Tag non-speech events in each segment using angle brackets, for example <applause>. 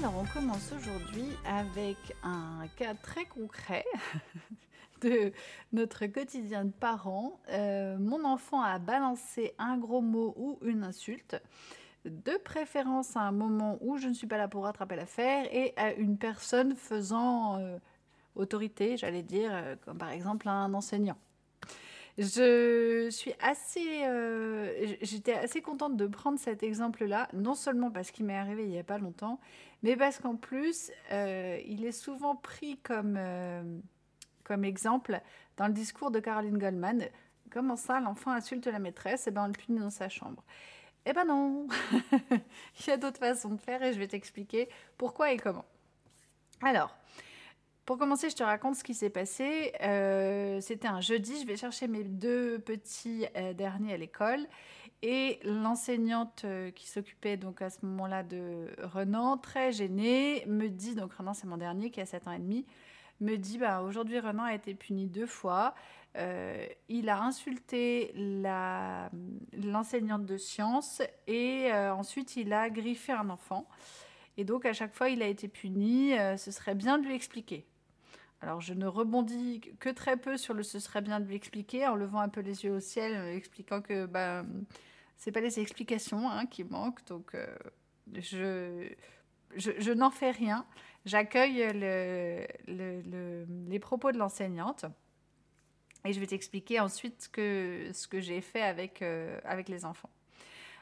Alors on commence aujourd'hui avec un cas très concret <laughs> de notre quotidien de parents. Euh, mon enfant a balancé un gros mot ou une insulte, de préférence à un moment où je ne suis pas là pour rattraper l'affaire et à une personne faisant euh, autorité, j'allais dire, euh, comme par exemple un enseignant. Je suis assez, j'étais assez contente de prendre cet exemple-là, non seulement parce qu'il m'est arrivé il n'y a pas longtemps, mais parce qu'en plus, il est souvent pris comme comme exemple dans le discours de Caroline Goldman. Comment ça, l'enfant insulte la maîtresse? Et eh ben on le punit dans sa chambre. Eh ben non <laughs> Il y a d'autres façons de faire et je vais t'expliquer pourquoi et comment. Alors, pour commencer, je te raconte ce qui s'est passé. Euh, c'était un jeudi, je vais chercher mes deux petits euh, derniers à l'école. Et l'enseignante euh, qui s'occupait donc à ce moment-là de Renan, très gênée, me dit, donc Renan c'est mon dernier qui a 7 ans et demi, me dit bah, aujourd'hui Renan a été puni deux fois. Euh, il a insulté l'enseignante de sciences et euh, ensuite il a griffé un enfant. Et donc à chaque fois il a été puni. Ce serait bien de lui expliquer. Alors je ne rebondis que très peu sur le ce serait bien de lui expliquer en levant un peu les yeux au ciel, expliquant que bah, c'est pas les explications hein, qui manquent. Donc je, je, je n'en fais rien. J'accueille les propos de l'enseignante et je vais t'expliquer ensuite que, ce que j'ai fait avec, euh, avec les enfants.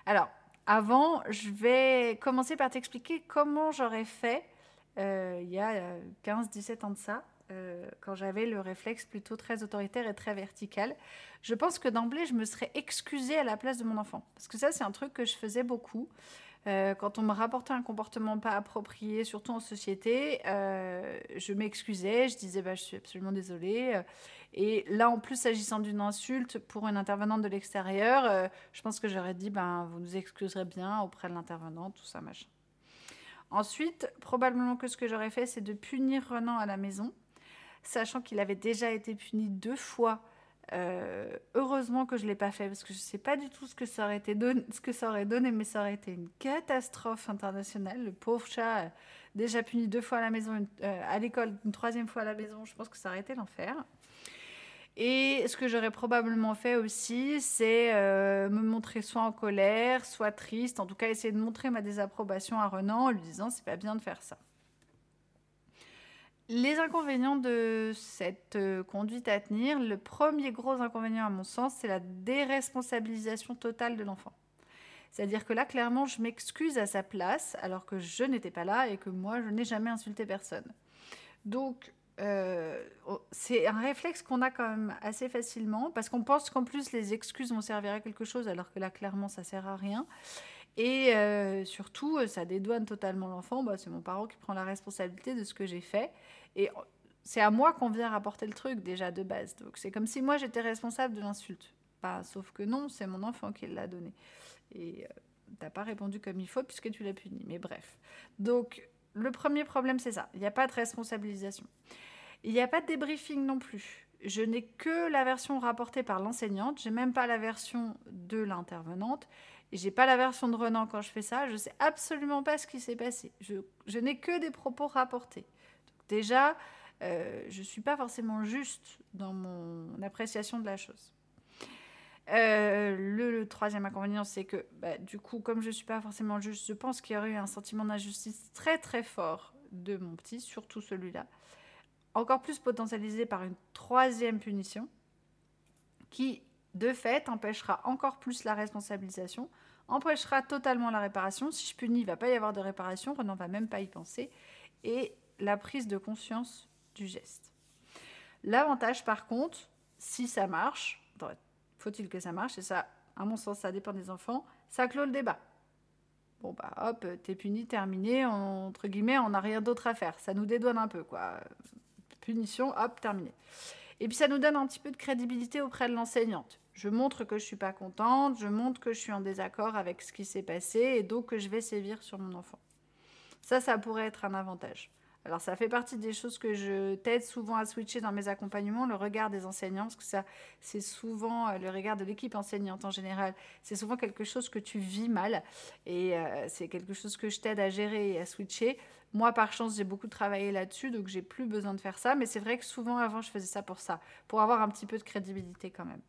Alors, avant, je vais commencer par t'expliquer comment j'aurais fait euh, il y a 15-17 ans de ça, euh, quand j'avais le réflexe plutôt très autoritaire et très vertical. Je pense que d'emblée, je me serais excusée à la place de mon enfant. Parce que ça, c'est un truc que je faisais beaucoup. Euh, quand on me rapportait un comportement pas approprié, surtout en société, euh, je m'excusais, je disais bah, je suis absolument désolée. Et là, en plus, s'agissant d'une insulte pour une intervenante de l'extérieur, je pense que j'aurais dit ben, vous nous excuserez bien auprès de l'intervenante, tout ça, machin. Ensuite, probablement que ce que j'aurais fait, c'est de punir Renan à la maison, sachant qu'il avait déjà été puni deux fois euh, heureusement que je ne l'ai pas fait parce que je ne sais pas du tout ce que, ça aurait donné, mais ça aurait été une catastrophe internationale. Le pauvre chat, euh, déjà puni deux fois à la maison, euh, à l'école, une troisième fois à la maison, je pense que ça aurait été l'enfer. Et ce que j'aurais probablement fait aussi, c'est me montrer soit en colère, soit triste, en tout cas essayer de montrer ma désapprobation à Renan en lui disant c'est pas bien de faire ça. Les inconvénients de cette euh, conduite à tenir, le premier gros inconvénient à mon sens, c'est la déresponsabilisation totale de l'enfant. C'est-à-dire que là, clairement, je m'excuse à sa place alors que je n'étais pas là et que moi, je n'ai jamais insulté personne. Donc, euh, oh, c'est un réflexe qu'on a quand même assez facilement parce qu'on pense qu'en plus les excuses vont servir à quelque chose alors que là, clairement, ça sert à rien. Et euh, surtout, ça dédouane totalement l'enfant. Bah, c'est mon parent qui prend la responsabilité de ce que j'ai fait. Et c'est à moi qu'on vient rapporter le truc déjà de base. Donc c'est comme si moi j'étais responsable de l'insulte. Bah, sauf que non, c'est mon enfant qui l'a donné. Et euh, t'as pas répondu comme il faut puisque tu l'as puni. Mais bref. Donc le premier problème c'est ça. Il n'y a pas de responsabilisation. Il n'y a pas de débriefing non plus. Je n'ai que la version rapportée par l'enseignante. J'ai même pas la version de l'intervenante. J'ai pas la version de Renan quand je fais ça. Je sais absolument pas ce qui s'est passé. Je, n'ai que des propos rapportés. déjà, euh, je suis pas forcément juste dans mon appréciation de la chose. Euh, le, troisième inconvénient, c'est que bah, du coup, comme je suis pas forcément juste, je pense qu'il y aurait eu un sentiment d'injustice très très fort de mon petit, surtout celui-là. Encore plus potentialisé par une troisième punition qui, de fait, empêchera encore plus la responsabilisation, empêchera totalement la réparation. Si je punis, il ne va pas y avoir de réparation, on ne va même pas y penser. Et la prise de conscience du geste. L'avantage, par contre, si ça marche, faut-il que ça marche? Et ça, à mon sens, ça dépend des enfants. Ça clôt le débat. Bon, bah hop, t'es puni, terminé. entre guillemets, on n'a rien d'autre à faire. Ça nous dédouane un peu, quoi. Punition, hop, terminé. Et puis ça nous donne un petit peu de crédibilité auprès de l'enseignante. Je montre que je suis pas contente, je montre que je suis en désaccord avec ce qui s'est passé et donc que je vais sévir sur mon enfant. Ça, ça pourrait être un avantage. Alors ça fait partie des choses que je t'aide souvent à switcher dans mes accompagnements, le regard des enseignants, parce que ça c'est souvent euh, le regard de l'équipe enseignante en général, c'est souvent quelque chose que tu vis mal et euh, c'est quelque chose que je t'aide à gérer et à switcher. Moi par chance j'ai beaucoup travaillé là-dessus, donc j'ai plus besoin de faire ça, mais c'est vrai que souvent avant je faisais ça pour ça, pour avoir un petit peu de crédibilité quand même.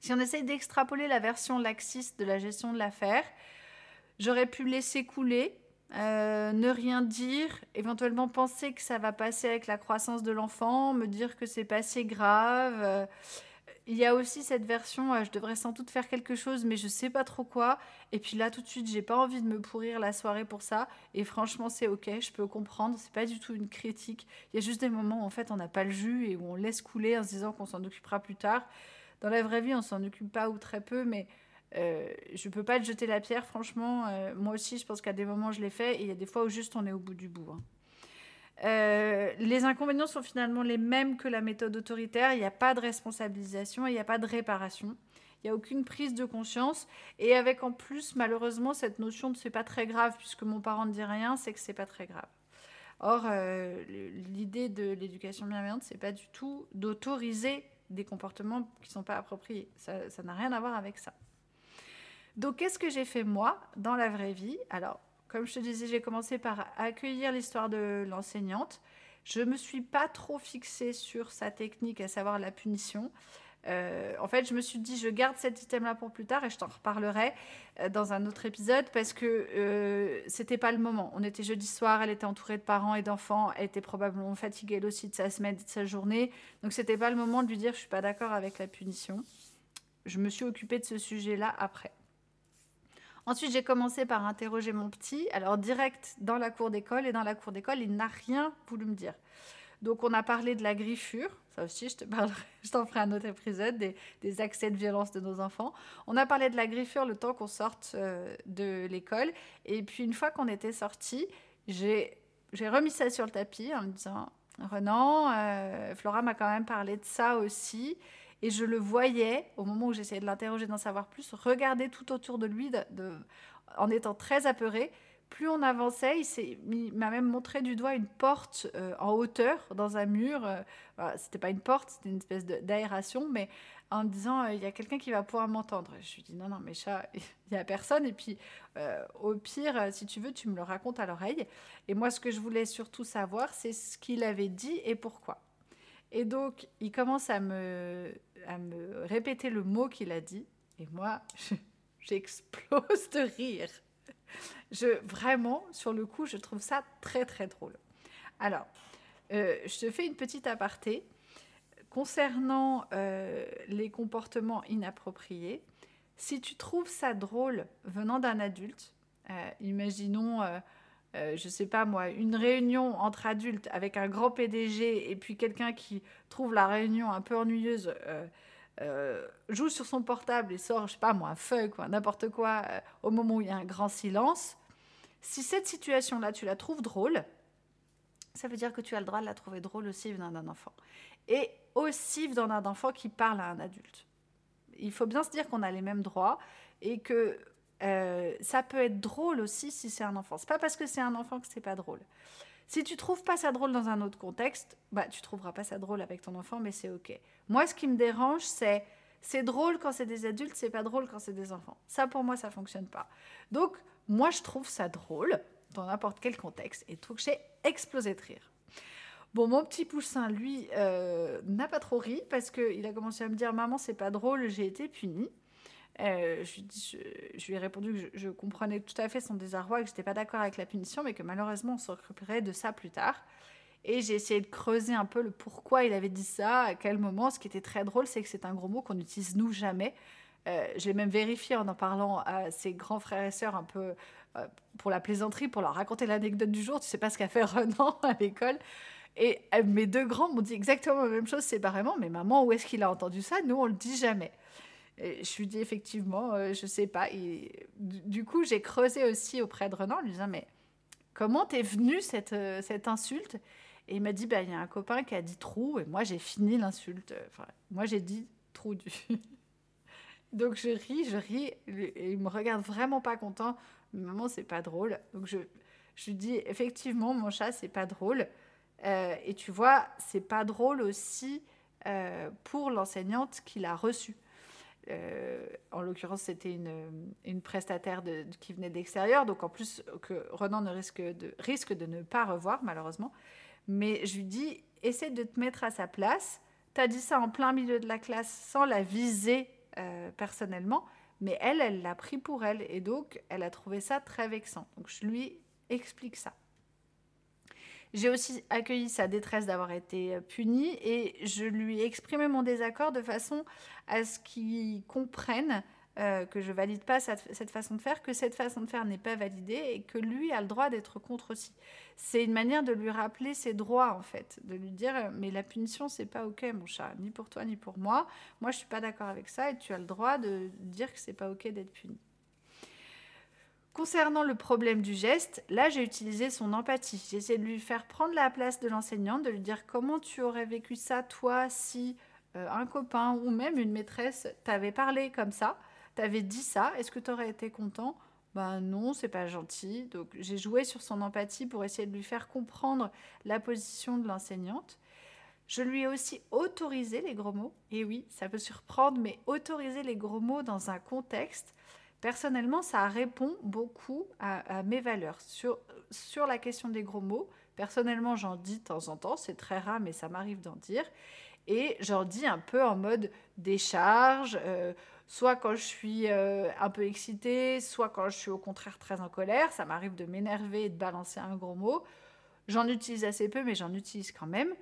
Si on essaye d'extrapoler la version laxiste de la gestion de l'affaire, j'aurais pu laisser couler euh, ne rien dire, éventuellement penser que ça va passer avec la croissance de l'enfant, me dire que c'est pas assez grave. Euh, il y a aussi cette version, euh, je devrais sans doute faire quelque chose, mais je sais pas trop quoi. Et puis là, tout de suite, j'ai pas envie de me pourrir la soirée pour ça. Et franchement, c'est ok, je peux comprendre. C'est pas du tout une critique. Il y a juste des moments où en fait, on n'a pas le jus et où on laisse couler en se disant qu'on s'en occupera plus tard. Dans la vraie vie, on s'en occupe pas ou très peu, mais euh, je peux pas te jeter la pierre, franchement. Euh, moi aussi, je pense qu'à des moments, je l'ai fait. Et il y a des fois où juste on est au bout du bout. Hein. Euh, les inconvénients sont finalement les mêmes que la méthode autoritaire. Il n'y a pas de responsabilisation, il n'y a pas de réparation. Il n'y a aucune prise de conscience. Et avec en plus, malheureusement, cette notion de c'est pas très grave, puisque mon parent ne dit rien, c'est que c'est pas très grave. Or, l'idée de l'éducation bienveillante, c'est pas du tout d'autoriser des comportements qui ne sont pas appropriés. Ça n'a rien à voir avec ça. Donc, qu'est-ce que j'ai fait moi dans la vraie vie? Alors, comme je te disais, j'ai commencé par accueillir l'histoire de l'enseignante. Je ne me suis pas trop fixée sur sa technique, à savoir la punition. Euh, en fait, je me suis dit, je garde cet item-là pour plus tard et je t'en reparlerai euh, dans un autre épisode parce que euh, c'était pas le moment. On était jeudi soir, elle était entourée de parents et d'enfants, elle était probablement fatiguée elle aussi de sa semaine, de sa journée. Donc, c'était pas le moment de lui dire, je suis pas d'accord avec la punition. Je me suis occupée de ce sujet-là après. Ensuite, j'ai commencé par interroger mon petit, alors direct dans la cour d'école, et dans la cour d'école, il n'a rien voulu me dire. Donc, on a parlé de la griffure, ça aussi, je te parlerai, <laughs> je t'en ferai un autre épisode, des, accès de violence de nos enfants. On a parlé de la griffure le temps qu'on sorte euh, de l'école, et puis une fois qu'on était sorti, j'ai remis ça sur le tapis en me disant Renan, euh, Flora m'a quand même parlé de ça aussi. Et je le voyais, au moment où j'essayais de l'interroger, d'en savoir plus, regarder tout autour de lui en étant très apeuré. Plus on avançait, il m'a même montré du doigt une porte euh, en hauteur dans un mur. Euh, c'était pas une porte, c'était une espèce d'aération, mais en me disant euh, il y a quelqu'un qui va pouvoir m'entendre. Je lui dis non, non, mais chat, <laughs> il n'y a personne. Et puis, au pire, si tu veux, tu me le racontes à l'oreille. Et moi, ce que je voulais surtout savoir, c'est ce qu'il avait dit et pourquoi. Et donc, il commence à me, à me répéter le mot qu'il a dit. Et moi, <laughs> j'explose de rire. Je, vraiment, sur le coup, je trouve ça très, très drôle. Alors, euh, je te fais une petite aparté. Concernant euh, les comportements inappropriés, si tu trouves ça drôle venant d'un adulte, euh, imaginons euh, je sais pas moi, une réunion entre adultes avec un grand PDG et puis quelqu'un qui trouve la réunion un peu ennuyeuse, euh, euh, joue sur son portable et sort, je sais pas moi, un feuille, quoi, n'importe quoi, au moment où il y a un grand silence. Si cette situation-là, tu la trouves drôle, ça veut dire que tu as le droit de la trouver drôle aussi venant d'un enfant. Et aussi venant d'un enfant qui parle à un adulte. Il faut bien se dire qu'on a les mêmes droits et que euh, ça peut être drôle aussi si c'est un enfant. C'est pas parce que c'est un enfant que c'est pas drôle. Si tu trouves pas ça drôle dans un autre contexte, bah tu trouveras pas ça drôle avec ton enfant, mais c'est ok. Moi, ce qui me dérange, c'est c'est drôle quand c'est des adultes, c'est pas drôle quand c'est des enfants. Ça, pour moi, ça fonctionne pas. Donc, moi, je trouve ça drôle dans n'importe quel contexte. Et truc, j'ai explosé de rire. Bon, mon petit poussin, lui, euh, n'a pas trop ri parce qu'il a commencé à me dire Maman, c'est pas drôle, j'ai été puni. Euh, je, lui ai répondu que je, comprenais tout à fait son désarroi, que je n'étais pas d'accord avec la punition, mais que malheureusement, on s'occuperait de ça plus tard. Et j'ai essayé de creuser un peu le pourquoi il avait dit ça, à quel moment. Ce qui était très drôle, c'est que c'est un gros mot qu'on n'utilise nous jamais. Euh, je l'ai même vérifié en en parlant à ses grands frères et sœurs un peu euh, pour la plaisanterie, pour leur raconter l'anecdote du jour. Tu sais pas ce qu'a fait <laughs> Renan à l'école. Et euh, mes deux grands m'ont dit exactement la même chose séparément. Mais maman, où est-ce qu'il a entendu ça? Nous, on le dit jamais. Je lui dis effectivement, je sais pas. Du, coup, j'ai creusé aussi auprès de Renan en lui disant Mais comment t'es venue cette, cette insulte? Et il m'a dit bah, Il y a un copain qui a dit trou. Et moi, j'ai fini l'insulte. Enfin, moi, j'ai dit trou du. <laughs> Donc je ris, je ris, et il me regarde vraiment pas content. Maman, c'est pas drôle. Donc je, je lui dis, effectivement, mon chat, c'est pas drôle. Euh, et tu vois, c'est pas drôle aussi euh, pour l'enseignante qui l'a reçu. Euh, en l'occurrence, c'était une, une, prestataire qui venait d'extérieur, donc en plus que Renan ne risque de, risque de ne pas revoir, malheureusement. Mais je lui dis, essaie de te mettre à sa place. Tu as dit ça en plein milieu de la classe sans la viser euh, personnellement, mais elle, elle l'a pris pour elle et donc elle a trouvé ça très vexant. Donc je lui explique ça. J'ai aussi accueilli sa détresse d'avoir été punie et je lui ai exprimé mon désaccord de façon à ce qu'il comprenne euh, que je valide pas cette, façon de faire, que cette façon de faire n'est pas validée et que lui a le droit d'être contre aussi. C'est une manière de lui rappeler ses droits en fait, de lui dire mais la punition c'est pas ok mon chat, ni pour toi ni pour moi. Moi je suis pas d'accord avec ça et tu as le droit de dire que c'est pas ok d'être puni. Concernant le problème du geste, là j'ai utilisé son empathie. J'ai essayé de lui faire prendre la place de l'enseignante, de lui dire comment tu aurais vécu ça toi si euh, un copain ou même une maîtresse t'avait parlé comme ça t'avais dit ça, est-ce que tu aurais été content? Ben non, c'est pas gentil. Donc j'ai joué sur son empathie pour essayer de lui faire comprendre la position de l'enseignante. Je lui ai aussi autorisé les gros mots. Et oui, ça peut surprendre, mais autoriser les gros mots dans un contexte, personnellement, ça répond beaucoup à, mes valeurs. Sur, sur la question des gros mots, personnellement, j'en dis de temps en temps, c'est très rare, mais ça m'arrive d'en dire. Et j'en dis un peu en mode décharge, euh, soit quand je suis euh, un peu excitée, soit quand je suis au contraire très en colère. Ça m'arrive de m'énerver et de balancer un gros mot. J'en utilise assez peu, mais j'en utilise quand même.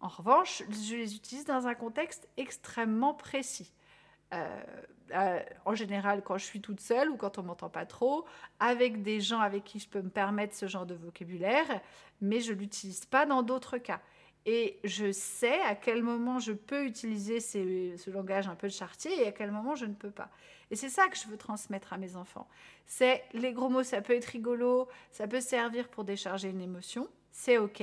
En revanche, je les utilise dans un contexte extrêmement précis. Euh, euh, en général, quand je suis toute seule ou quand on m'entend pas trop, avec des gens avec qui je peux me permettre ce genre de vocabulaire, mais je l'utilise pas dans d'autres cas. Et je sais à quel moment je peux utiliser ce langage un peu de chartier et à quel moment je ne peux pas. Et c'est ça que je veux transmettre à mes enfants. C'est les gros mots, ça peut être rigolo, ça peut servir pour décharger une émotion, c'est ok.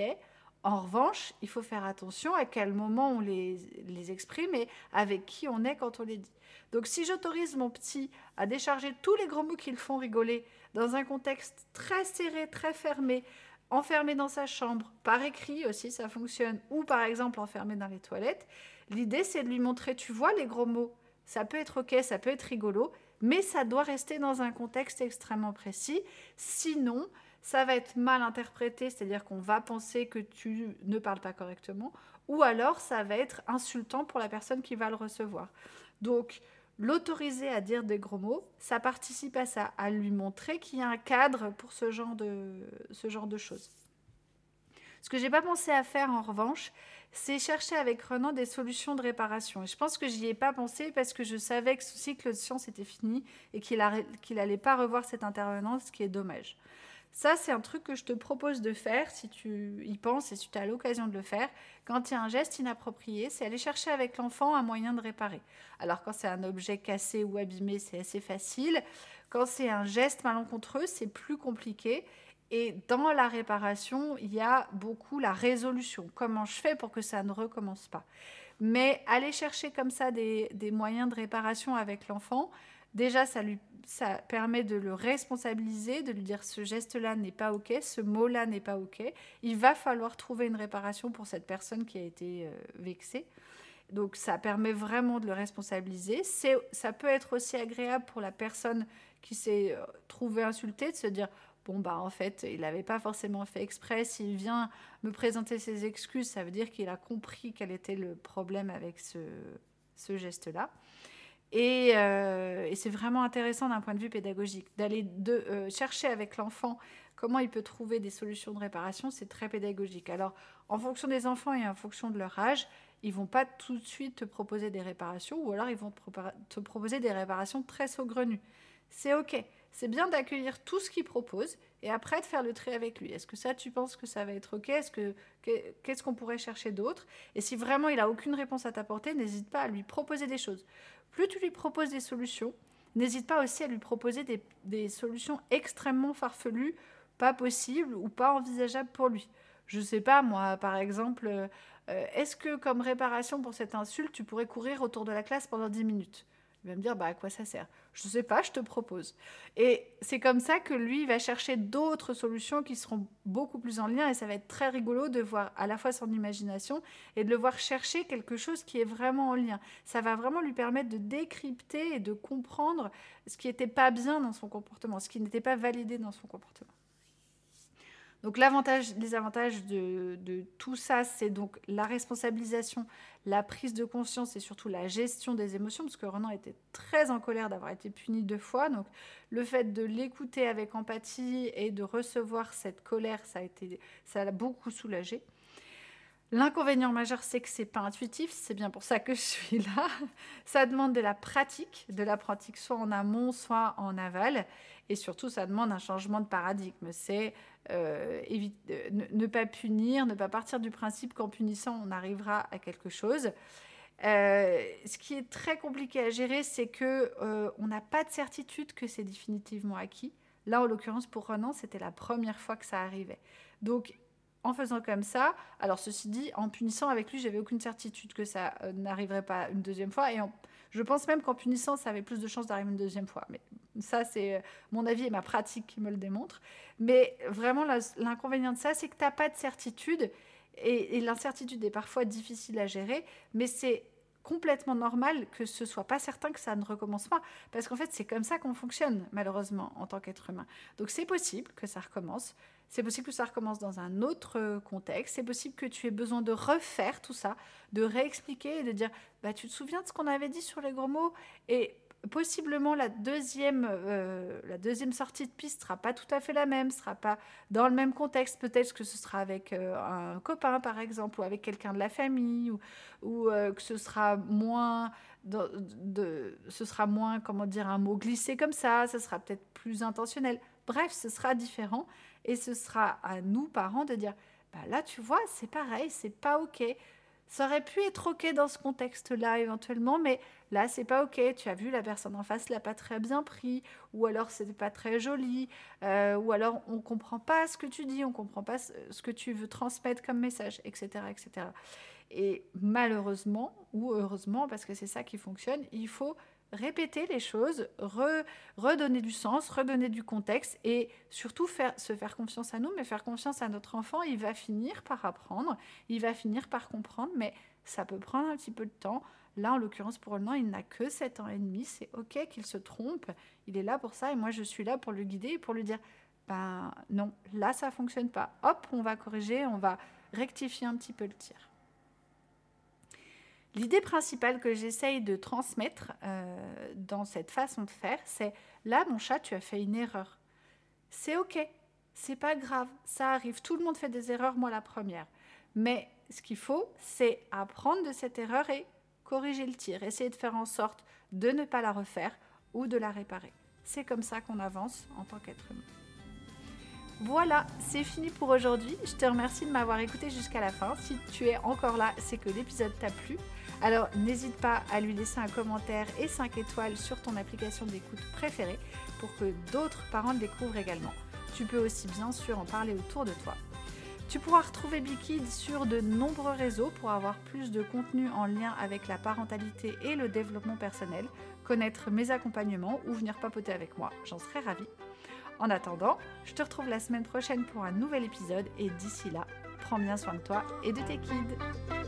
En revanche, il faut faire attention à quel moment on les, les exprime et avec qui on est quand on les dit. Donc si j'autorise mon petit à décharger tous les gros mots qui le font rigoler dans un contexte très serré, très fermé, enfermé dans sa chambre, par écrit aussi, ça fonctionne, ou par exemple enfermé dans les toilettes. L'idée, c'est de lui montrer, tu vois les gros mots, ça peut être ok, ça peut être rigolo, mais ça doit rester dans un contexte extrêmement précis. Sinon, ça va être mal interprété, c'est-à-dire qu'on va penser que tu ne parles pas correctement, ou alors ça va être insultant pour la personne qui va le recevoir. Donc, l'autoriser à dire des gros mots, ça participe à ça, à lui montrer qu'il y a un cadre pour ce genre de, ce genre de choses. Ce que j'ai pas pensé à faire en revanche, c'est chercher avec Renan des solutions de réparation. Et je pense que j'y ai pas pensé parce que je savais que ce cycle de science était fini et qu'il n'allait pas revoir cette intervenante, ce qui est dommage. Ça, c'est un truc que je te propose de faire si tu y penses et si tu as l'occasion de le faire. Quand il y a un geste inapproprié, c'est aller chercher avec l'enfant un moyen de réparer. Alors quand c'est un objet cassé ou abîmé, c'est assez facile. Quand c'est un geste malencontreux, c'est plus compliqué. Et dans la réparation, il y a beaucoup la résolution. Comment je fais pour que ça ne recommence pas? Mais aller chercher comme ça des, des moyens de réparation avec l'enfant, déjà, ça lui ça permet de le responsabiliser, de lui dire ce geste-là n'est pas OK, ce mot-là n'est pas OK. Il va falloir trouver une réparation pour cette personne qui a été euh, vexée. Donc ça permet vraiment de le responsabiliser. Ça peut être aussi agréable pour la personne qui s'est euh, trouvée insultée de se dire bon bah en fait il n'avait pas forcément fait exprès. S'il vient me présenter ses excuses, ça veut dire qu'il a compris quel était le problème avec ce, ce geste-là. Et, euh, et c'est vraiment intéressant d'un point de vue pédagogique d'aller euh, chercher avec l'enfant comment il peut trouver des solutions de réparation. C'est très pédagogique. Alors en fonction des enfants et en fonction de leur âge, ils vont pas tout de suite te proposer des réparations ou alors ils vont te, proposer des réparations très saugrenues. C'est ok. C'est bien d'accueillir tout ce qu'il propose et après de faire le tri avec lui. Est-ce que ça, tu penses que ça va être ok? Est-ce que qu'est-ce qu'on pourrait chercher d'autre? Et si vraiment il a aucune réponse à t'apporter, n'hésite pas à lui proposer des choses. Plus tu lui proposes des solutions, n'hésite pas aussi à lui proposer des, des solutions extrêmement farfelues, pas possibles ou pas envisageables pour lui. Je sais pas moi, par exemple, euh, est-ce que comme réparation pour cette insulte, tu pourrais courir autour de la classe pendant 10 minutes? Il va me dire, bah, à quoi ça sert? Je ne sais pas, je te propose. Et c'est comme ça que lui va chercher d'autres solutions qui seront beaucoup plus en lien et ça va être très rigolo de voir à la fois son imagination et de le voir chercher quelque chose qui est vraiment en lien. Ça va vraiment lui permettre de décrypter et de comprendre ce qui n'était pas bien dans son comportement, ce qui n'était pas validé dans son comportement. Donc l'avantage, les avantages de, tout ça, c'est donc la responsabilisation, la prise de conscience et surtout la gestion des émotions, parce que Renan était très en colère d'avoir été puni deux fois. Donc le fait de l'écouter avec empathie et de recevoir cette colère, ça a été, ça l'a beaucoup soulagé. L'inconvénient majeur, c'est que c'est pas intuitif. C'est bien pour ça que je suis là. Ça demande de la pratique, de la pratique soit en amont, soit en aval. Et surtout, ça demande un changement de paradigme. C'est euh, euh ne, pas punir, ne pas partir du principe qu'en punissant, on arrivera à quelque chose. Euh, ce qui est très compliqué à gérer, c'est que on n'a pas de certitude que c'est définitivement acquis. Là, en l'occurrence, pour Renan, c'était la première fois que ça arrivait. Donc, en faisant comme ça, alors ceci dit, en punissant avec lui, j'avais aucune certitude que ça n'arriverait pas une deuxième fois. Et je pense même qu'en punissant, ça avait plus de chances d'arriver une deuxième fois. Mais ça, c'est euh, mon avis et ma pratique qui me le démontrent. Mais vraiment, l'inconvénient de ça, c'est que tu n'as pas de certitude. Et, l'incertitude est parfois difficile à gérer, mais c'est complètement normal que ce soit pas certain que ça ne recommence pas. Parce qu'en fait, c'est comme ça qu'on fonctionne, malheureusement, en tant qu'être humain. Donc c'est possible que ça recommence. C'est possible que ça recommence dans un autre contexte. C'est possible que tu aies besoin de refaire tout ça, de réexpliquer et de dire bah, Tu te souviens de ce qu'on avait dit sur les gros mots? Et possiblement la deuxième, euh, la deuxième sortie de piste sera pas tout à fait la même, sera pas dans le même contexte. Peut-être que ce sera avec euh, un copain, par exemple, ou avec quelqu'un de la famille, ou, euh, que ce sera moins, de, ce sera moins, comment dire, un mot glissé comme ça. Ce sera peut-être plus intentionnel. Bref, ce sera différent, et ce sera à nous parents de dire, bah là, tu vois, c'est pareil, c'est pas ok. Ça aurait pu être ok dans ce contexte-là éventuellement, mais là c'est pas ok. Tu as vu la personne en face l'a pas très bien pris, ou alors c'était pas très joli, euh, ou alors on comprend pas ce que tu dis, on comprend pas ce que tu veux transmettre comme message, etc., etc. Et malheureusement ou heureusement, parce que c'est ça qui fonctionne, il faut répéter les choses, redonner du sens, redonner du contexte et surtout se faire confiance à nous, mais faire confiance à notre enfant. Il va finir par apprendre, il va finir par comprendre, mais ça peut prendre un petit peu de temps. Là, en l'occurrence, pour le moment, il n'a que 7 ans et demi. C'est OK qu'il se trompe. Il est là pour ça et moi, je suis là pour le guider et pour lui dire ben non, là, ça fonctionne pas. Hop, on va corriger, on va rectifier un petit peu le tir. L'idée principale que j'essaye de transmettre euh, dans cette façon de faire, c'est là, mon chat, tu as fait une erreur. C'est ok, c'est pas grave, ça arrive. Tout le monde fait des erreurs, moi la première. Mais ce qu'il faut, c'est apprendre de cette erreur et corriger le tir, essayer de faire en sorte de ne pas la refaire ou de la réparer. C'est comme ça qu'on avance en tant qu'être humain. Voilà, c'est fini pour aujourd'hui. Je te remercie de m'avoir écouté jusqu'à la fin. Si tu es encore là, c'est que l'épisode t'a plu. Alors n'hésite pas à lui laisser un commentaire et 5 étoiles sur ton application d'écoute préférée pour que d'autres parents le découvrent également. Tu peux aussi bien sûr en parler autour de toi. Tu pourras retrouver Bikid sur de nombreux réseaux pour avoir plus de contenu en lien avec la parentalité et le développement personnel, connaître mes accompagnements ou venir papoter avec moi. J'en serais ravie. En attendant, je te retrouve la semaine prochaine pour un nouvel épisode et d'ici là, prends bien soin de toi et de tes kids.